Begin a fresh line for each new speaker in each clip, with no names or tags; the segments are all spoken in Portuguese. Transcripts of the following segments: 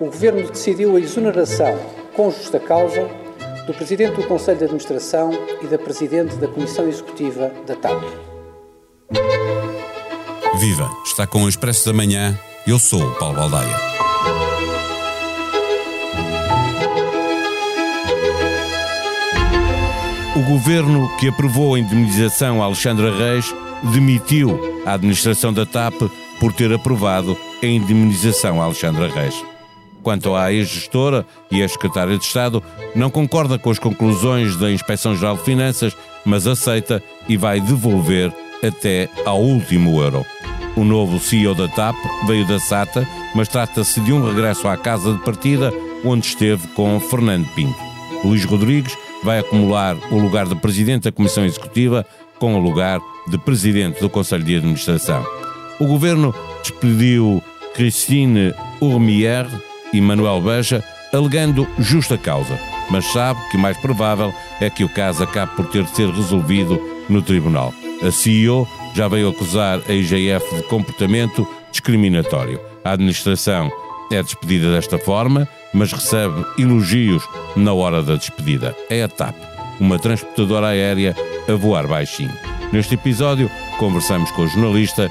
O Governo decidiu a exoneração, com justa causa, do Presidente do Conselho de Administração e da Presidente da Comissão Executiva da TAP.
Viva! Está com o Expresso da Manhã. Eu sou o Paulo Baldaia. O governo que aprovou a indemnização a Alexandra Reis demitiu a administração da TAP por ter aprovado a indemnização a Alexandra Reis. Quanto à ex-gestora e ex-secretária de Estado, não concorda com as conclusões da Inspeção-Geral de Finanças, mas aceita e vai devolver até ao último euro. O novo CEO da TAP veio da SATA, mas trata-se de um regresso à casa de partida onde esteve com Fernando Pinto. Luís Rodrigues vai acumular o lugar de presidente da Comissão Executiva com o lugar de presidente do Conselho de Administração. O governo despediu Christine Urmier e Manuel Beja, alegando justa causa, mas sabe que o mais provável é que o caso acabe por ter de ser resolvido no tribunal. A CEO já veio acusar a IGF de comportamento discriminatório. A administração é despedida desta forma, mas recebe elogios na hora da despedida. É a TAP, uma transportadora aérea a voar baixinho. Neste episódio, conversamos com a jornalista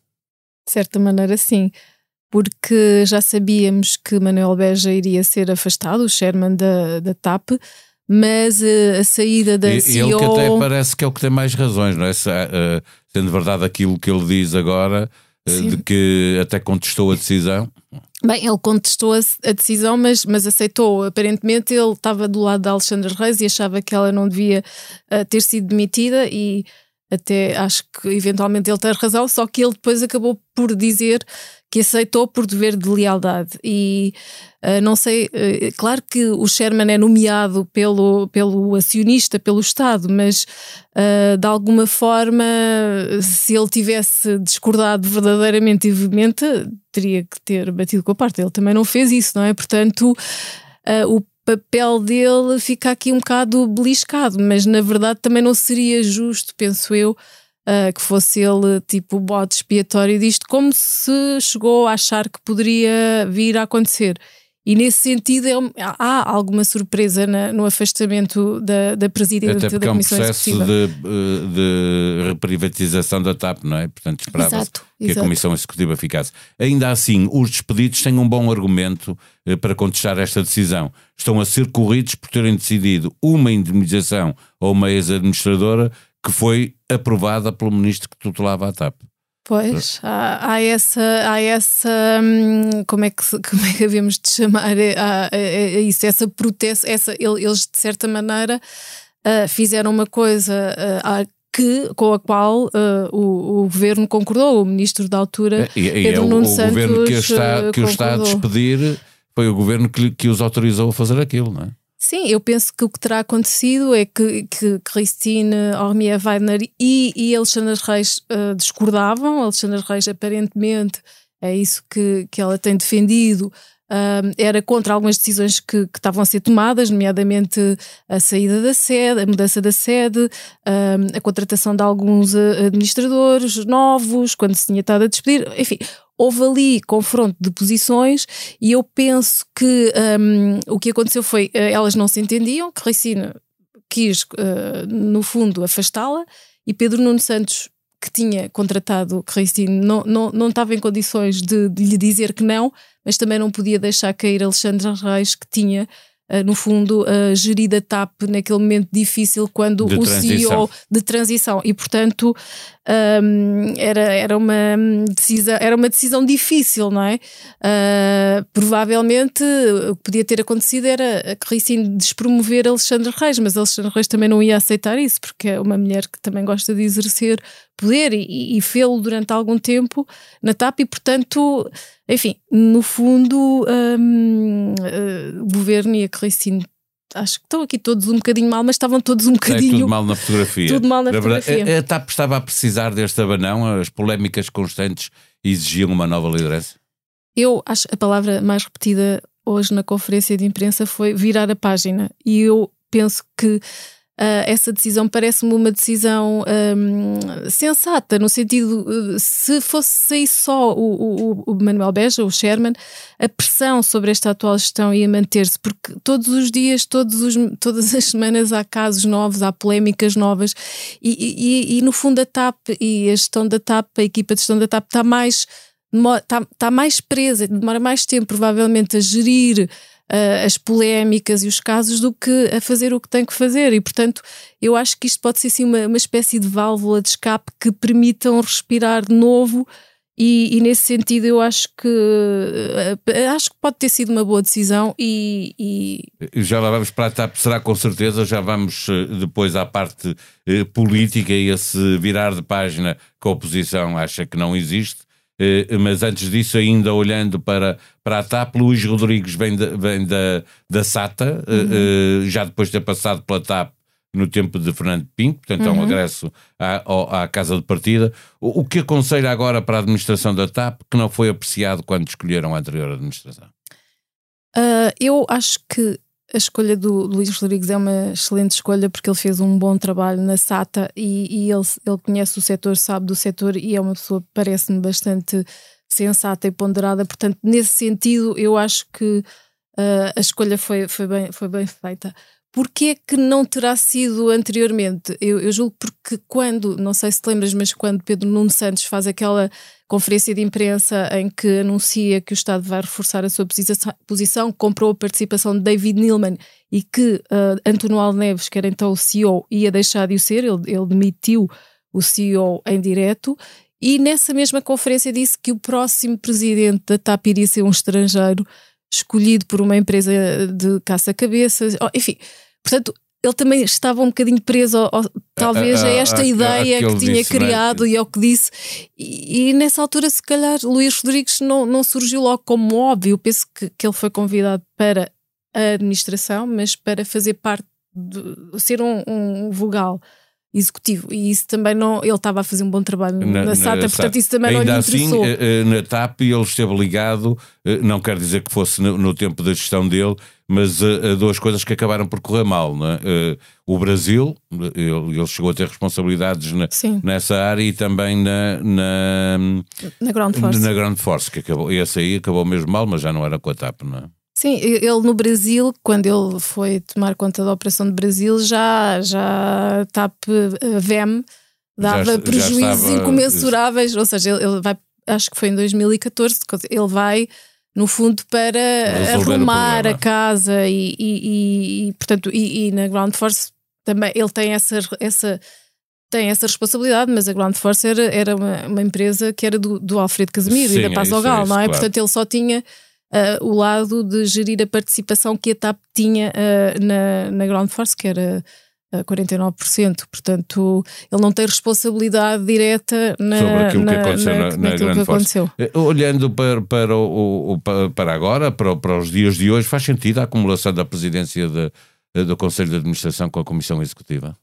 De certa maneira, sim porque já sabíamos que Manuel Beja iria ser afastado, o chairman da, da TAP, mas uh, a saída da
e,
CEO...
Ele que até parece que é o que tem mais razões, não é? Se, uh, sendo verdade aquilo que ele diz agora, uh, de que até contestou a decisão.
Bem, ele contestou a, a, decisão, mas, mas aceitou. Aparentemente ele estava do lado da Alexandra Reis e achava que ela não devia ter sido demitida e até acho que eventualmente ele tem razão, só que ele depois acabou por dizer que aceitou por dever de lealdade. E uh, não sei, uh, claro que o Sherman é nomeado pelo, pelo acionista, pelo Estado, mas uh, de alguma forma, se ele tivesse discordado verdadeiramente e veemente, teria que ter batido com a parte. Ele também não fez isso, não é? Portanto, o papel dele fica aqui um bocado beliscado, mas na verdade também não seria justo, penso eu uh, que fosse ele tipo o bode expiatório disto, como se chegou a achar que poderia vir a acontecer. E nesse sentido é, há alguma surpresa na, no afastamento da, da Presidente
Até
da Comissão
é um processo. De, eh, de reprivatização da TAP, não é? Portanto, esperava-se que
exato.
a Comissão Executiva ficasse. Ainda assim, os despedidos têm um bom argumento eh, para contestar esta decisão. Estão a ser corridos por terem decidido uma indemnização a uma ex-administradora que foi aprovada pelo ministro que tutelava a TAP.
Pois, há, há, essa, há essa hum, como, é que, como é que havemos de chamar a, a, a isso, essa proteção, essa, eles de certa maneira uh, fizeram uma coisa uh, que, com a qual uh, o, o, governo concordou, o ministro da altura,
e, e
Pedro
é o,
Nuno
o
Santos,
governo que, está, que o está a despedir foi o governo que, que os autorizou a fazer aquilo, não é?
Sim, eu penso que o que terá acontecido é que, que Christine Ormier Weidner e, e Alexandre Reis uh, discordavam. Alexandre Reis, aparentemente, é isso que, que ela tem defendido. Uh, era contra algumas decisões que, que, estavam a ser tomadas, nomeadamente a saída da sede, a mudança da sede, uh, a contratação de alguns administradores novos, quando se tinha estado a despedir, enfim, houve ali confronto de posições e eu penso que um, o que aconteceu foi uh, elas não se entendiam, que Ricina quis, uh, no fundo, afastá-la e Pedro Nuno Santos que tinha contratado Cristine não, não, não estava em condições de, de, lhe dizer que não, mas também não podia deixar cair Alexandre Reis, que tinha uh, no fundo, uh, gerir a TAP naquele momento difícil quando
de
o
transição.
CEO de transição e, portanto, um, era, era, uma decisão, era uma decisão difícil, não é? Uh, provavelmente o que podia ter acontecido era a Cristine despromover Alexandre Reis, mas Alexandre Reis também não ia aceitar isso, porque é uma mulher que também gosta de exercer poder e, e fê-lo durante algum tempo na TAP e, portanto, enfim, no fundo, hum, governo e a Cristina acho que estão aqui todos um bocadinho mal, mas estavam todos um bocadinho.
tudo mal na fotografia.
Tudo mal na, na fotografia.
Verdade, a, a TAP estava a precisar deste abanão, as polémicas constantes exigiam uma nova liderança?
Eu acho a palavra mais repetida hoje na conferência de imprensa foi virar a página. E eu penso que Uh, essa decisão parece-me uma decisão um, sensata, no sentido, uh, se fosse só o, o, o, Manuel Beja, o Sherman, a pressão sobre esta atual gestão ia manter-se, porque todos os dias, todos os, todas as semanas há casos novos, há polémicas novas, e, e, e no fundo a TAP e a gestão da TAP, a equipa de gestão da TAP está mais está mais presa, demora mais tempo provavelmente a gerir uh, as polémicas e os casos do que a fazer o que tem que fazer. E, portanto, eu acho que isto pode ser assim, uma, uma espécie de válvula de escape que permitam respirar de novo. E, e, nesse sentido eu acho que uh, acho que pode ter sido uma boa decisão e,
e... já lá vamos para a TAP, será com certeza, já vamos uh, depois à parte uh, política e esse virar de página que a oposição acha que não existe. Eh, mas antes disso, ainda olhando para, para a TAP, Luís Rodrigues vem da, vem da, da SATA, eh, uhum. já depois de ter passado pela TAP no tempo de Fernando Pinto, portanto é um regresso à, à casa de partida. O, o, que aconselha agora para a administração da TAP que não foi apreciado quando escolheram a anterior administração?
Uh, eu acho que a escolha do Luís Rodrigues é uma excelente escolha porque ele fez um bom trabalho na SATA e, e ele, ele conhece o setor, sabe do setor e é uma pessoa, parece-me, bastante sensata e ponderada. Portanto, nesse sentido, eu acho que uh, a escolha foi, foi, bem, foi bem feita. Porquê que não terá sido anteriormente? Eu, eu julgo porque quando, não sei se te lembras, mas quando Pedro Nuno Santos faz aquela conferência de imprensa em que anuncia que o Estado vai reforçar a sua posição, comprou a participação de David Neilman e que uh, António Alneves, que era então o CEO, ia deixar de o ser, ele, ele demitiu o CEO em direto e nessa mesma conferência disse que o próximo presidente da TAP iria ser um estrangeiro escolhido por uma empresa de caça-cabeças, enfim. Portanto, ele também estava um bocadinho preso, ao, ao, talvez, a, a, a esta a, ideia que tinha disse, é? criado e ao que disse. E, e, nessa altura, se calhar, Luís Rodrigues não, não surgiu logo como óbvio. Penso que, que ele foi convidado para a administração, mas para fazer parte, de ser um, um vogal executivo e isso também não ele estava a fazer um bom trabalho na, na SATA, na, portanto isso também
Ainda
não lhe
assim,
interessou.
Assim, na TAP ele esteve ligado, eh, não quer dizer que fosse no, no tempo da gestão dele, mas uh, duas coisas que acabaram por correr mal. Uh, o Brasil, ele, ele, chegou a ter responsabilidades na, nessa área e também na, na,
na Ground Force.
Na Ground Force, que acabou, esse aí acabou mesmo mal, mas já não era com a TAP, não é?
Sim, ele no Brasil, quando ele foi tomar conta da operação de Brasil, já, já TAP VEM dava já, prejuízos já estava... incomensuráveis, ou seja, ele, ele vai, acho que foi em 2014, ele vai no fundo para Resolver arrumar a casa e, e, e, portanto e, e, na Ground Force também ele tem essa essa tem essa responsabilidade, mas a Ground Force era, era uma, uma empresa que era do, do Alfredo Casemiro Sim, e da Paz ao Gal, é não é? Claro. Portanto, ele só tinha uh, o lado de gerir a participação que a TAP tinha uh, na, na Ground Force, que era uh, eh, 49%. Portanto, ele não tem responsabilidade direta na,
sobre aquilo na, que aconteceu na, na, na Grande Force. Olhando para, para, o, para agora, para, para os dias de hoje, faz sentido a acumulação da presidência de, do Conselho de Administração com a Comissão Executiva?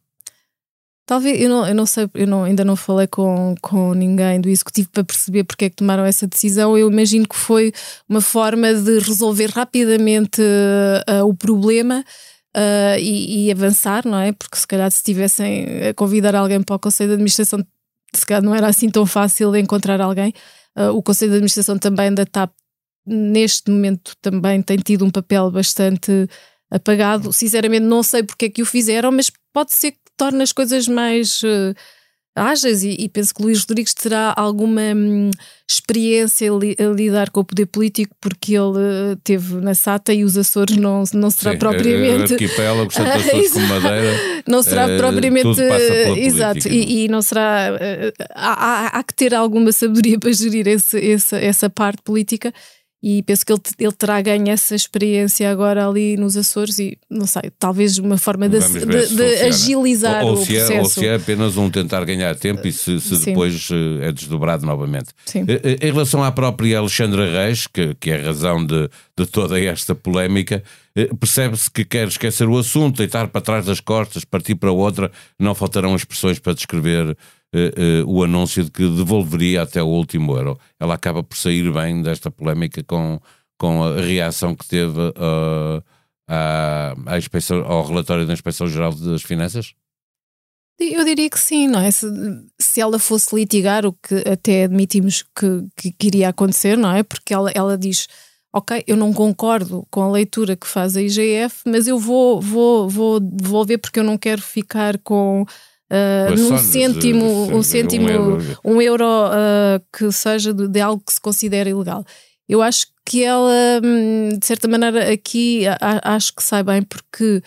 Talvez, eu não, eu não sei, eu não, ainda não falei com, com ninguém do executivo para perceber porque é que tomaram essa decisão. Eu imagino que foi uma forma de resolver rapidamente uh, o problema uh, e, e, avançar, não é? Porque se calhar se tivessem a convidar alguém para o Conselho de Administração, se calhar não era assim tão fácil encontrar alguém. Uh, o Conselho de Administração também da TAP, neste momento, também tem tido um papel bastante apagado. Sinceramente, não sei porque é que o fizeram, mas pode ser que torne as coisas mais uh, ágeis e, e, penso que Luís Rodrigues terá alguma hum, experiência li, a lidar com o poder político porque ele uh, teve na SATA e os Açores não, não será Sim, propriamente
arquipélago, Açores com Madeira
não será uh, propriamente exato e, e, não será uh, há, há, há, que ter alguma sabedoria para gerir esse, esse, essa parte política e penso que ele, ele terá ganho essa experiência agora ali nos Açores e não sei, talvez uma forma de, de, de agilizar
ou,
ou o processo.
É, ou se é apenas um tentar ganhar tempo e se, se depois eh, é desdobrado novamente. Sim. Eh, eh, em relação à própria Alexandra Reis, que, que é a razão de, de toda esta polémica, percebe-se que quer esquecer o assunto, deitar para trás das costas, partir para outra, não faltarão expressões para descrever uh, uh, o anúncio de que devolveria até o último euro. Ela acaba por sair bem desta polémica com, com a reação que teve uh, à, à inspeção, ao relatório da Inspeção Geral das Finanças?
Eu diria que sim, não é? Se, se ela fosse litigar, o que até admitimos que, que, que, iria acontecer, não é? Porque ela, ela diz: Ok, eu não concordo com a leitura que faz a IGF, mas eu vou, vou, vou devolver porque eu não quero ficar com uh, num cêntimo, um cêntimo, um euro, um euro uh, que seja de, de, algo que se considera ilegal. Eu acho que ela, hum, de certa maneira, aqui a, acho que sai bem porque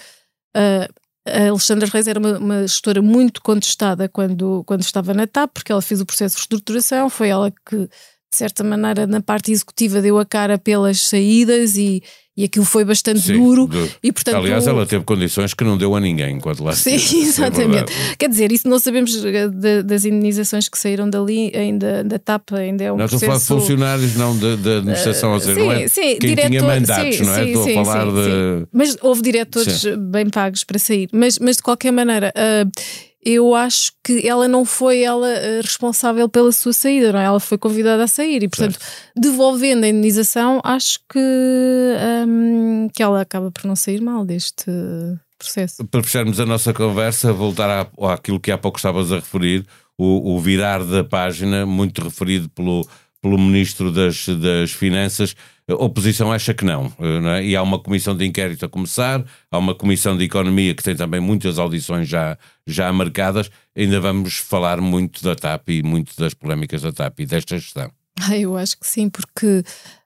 uh, a Alexandra Reis era uma, uma, gestora muito contestada quando, quando estava na TAP, porque ela fez o processo de reestruturação, foi ela que, de certa maneira, na parte executiva deu a cara pelas saídas e, e aquilo foi bastante Sim, duro. Do... E, portanto,
Aliás, ela teve condições que não deu a ninguém enquanto lá
Sim, esteve. É exatamente. É Quer dizer, isso não sabemos eh, de, das indenizações que saíram dali, ainda da TAP, ainda é um não, processo...
Não, estou a falar de funcionários, não da administração, uh,
sim,
não é?
Sim,
Quem
diretor,
tinha mandatos,
sim,
não é?
Sim,
estou
sim,
a falar de...
Mas houve diretores bem pagos para sair. Mas, mas de qualquer maneira... Uh, eu acho que ela não foi ela eh, responsável pela sua saída, não é? Ela foi convidada a sair e, portanto, certo. devolvendo a indenização, acho que, um, que ela acaba por não sair mal deste processo.
Para fecharmos a nossa conversa, voltar à, àquilo que há pouco estavas a referir, o, o virar da página, muito referido pelo, pelo Ministro das, das Finanças, a oposição acha que não, não é? e há uma comissão de inquérito a começar, há uma comissão de economia que tem também muitas audições já, já marcadas. Ainda vamos falar muito da TAP e muito das polémicas da TAP e desta gestão.
Ah, eu acho que sim, porque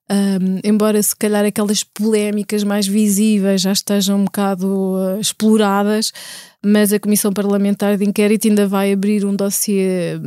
um, embora se calhar aquelas polémicas mais visíveis já estejam um bocado uh, exploradas, mas a Comissão Parlamentar de Inquérito ainda vai abrir um dossiê,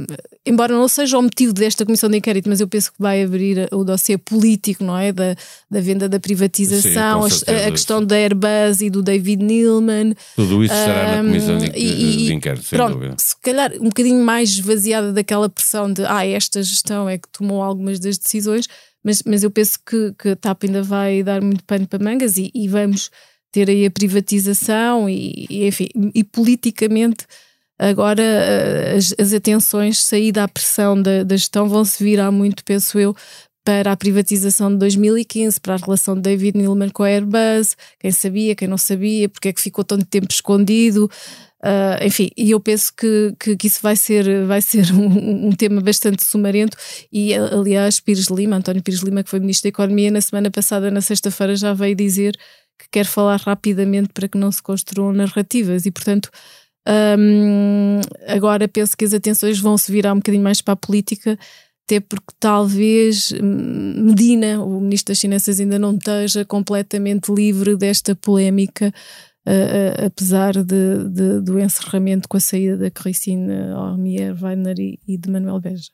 embora não seja o motivo desta Comissão de Inquérito, mas eu penso que vai abrir o dossiê político, não é? Da, da venda da privatização, Sim, a, a, questão da Airbus e do David Neilman.
Tudo isso estará um, na Comissão de, e, de Inquérito, sem pronto, dúvida.
Se calhar um bocadinho mais esvaziada daquela pressão de ah, esta gestão é que tomou algumas das decisões mas, mas eu penso que, que a TAP ainda vai dar muito pano para mangas e, e vamos ter aí a privatização e, e enfim, e politicamente agora eh, as, as atenções, saída à pressão da, da gestão vão se virar muito, penso eu, para a privatização de 2015, para a relação de David Neilman com a Airbus, quem sabia, quem não sabia, porque é que ficou tanto tempo escondido, Uh, enfim, e eu penso que, que, que, isso vai ser, vai ser um, um, tema bastante sumarento. E aliás, Pires Lima, António Pires Lima, que foi Ministro da Economia, na semana passada, na sexta-feira, já veio dizer que quer falar rapidamente para que não se construam narrativas. E portanto, um, agora penso que as atenções vão se virar um bocadinho mais para a política. Até porque talvez hum, Medina, o Ministro das Finanças, ainda não esteja completamente livre desta polémica uh, apesar de, de, do encerramento com a saída da Cristine Almier Weiner e, e de Manuel Beja.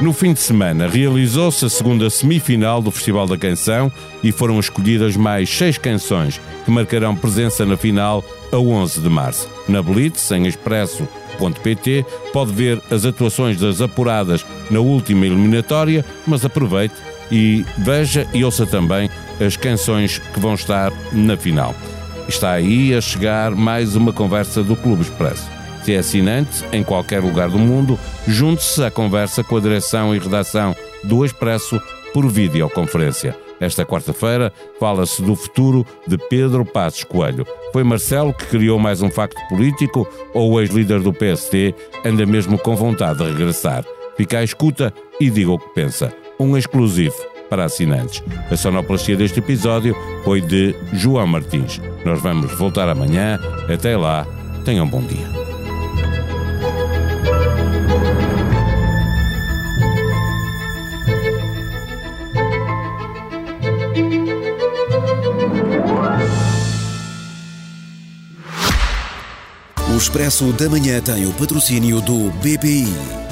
No fim de semana, realizou-se a segunda semifinal do Festival da Canção e foram escolhidas mais seis canções que marcarão presença na final a 11 de março. Na Blitz, em expresso.pt, pode ver as atuações das apuradas na última eliminatória, mas aproveite e veja e ouça também as canções que vão estar na final. Está aí a chegar mais uma conversa do Clube Expresso. Se é assinante, em qualquer lugar do mundo, junte-se à conversa com a direção e redação do Expresso por videoconferência. Esta quarta-feira fala-se do futuro de Pedro Passos Coelho. Foi Marcelo que criou mais um facto político ou o ex-líder do PST anda mesmo com vontade de regressar? Fica à escuta e diga o que pensa. Um exclusivo para assinantes. A sonoplastia deste episódio foi de João Martins. Nós vamos voltar amanhã. Até lá, tenham um bom dia.
O Expresso da Manhã tem o patrocínio do BPI.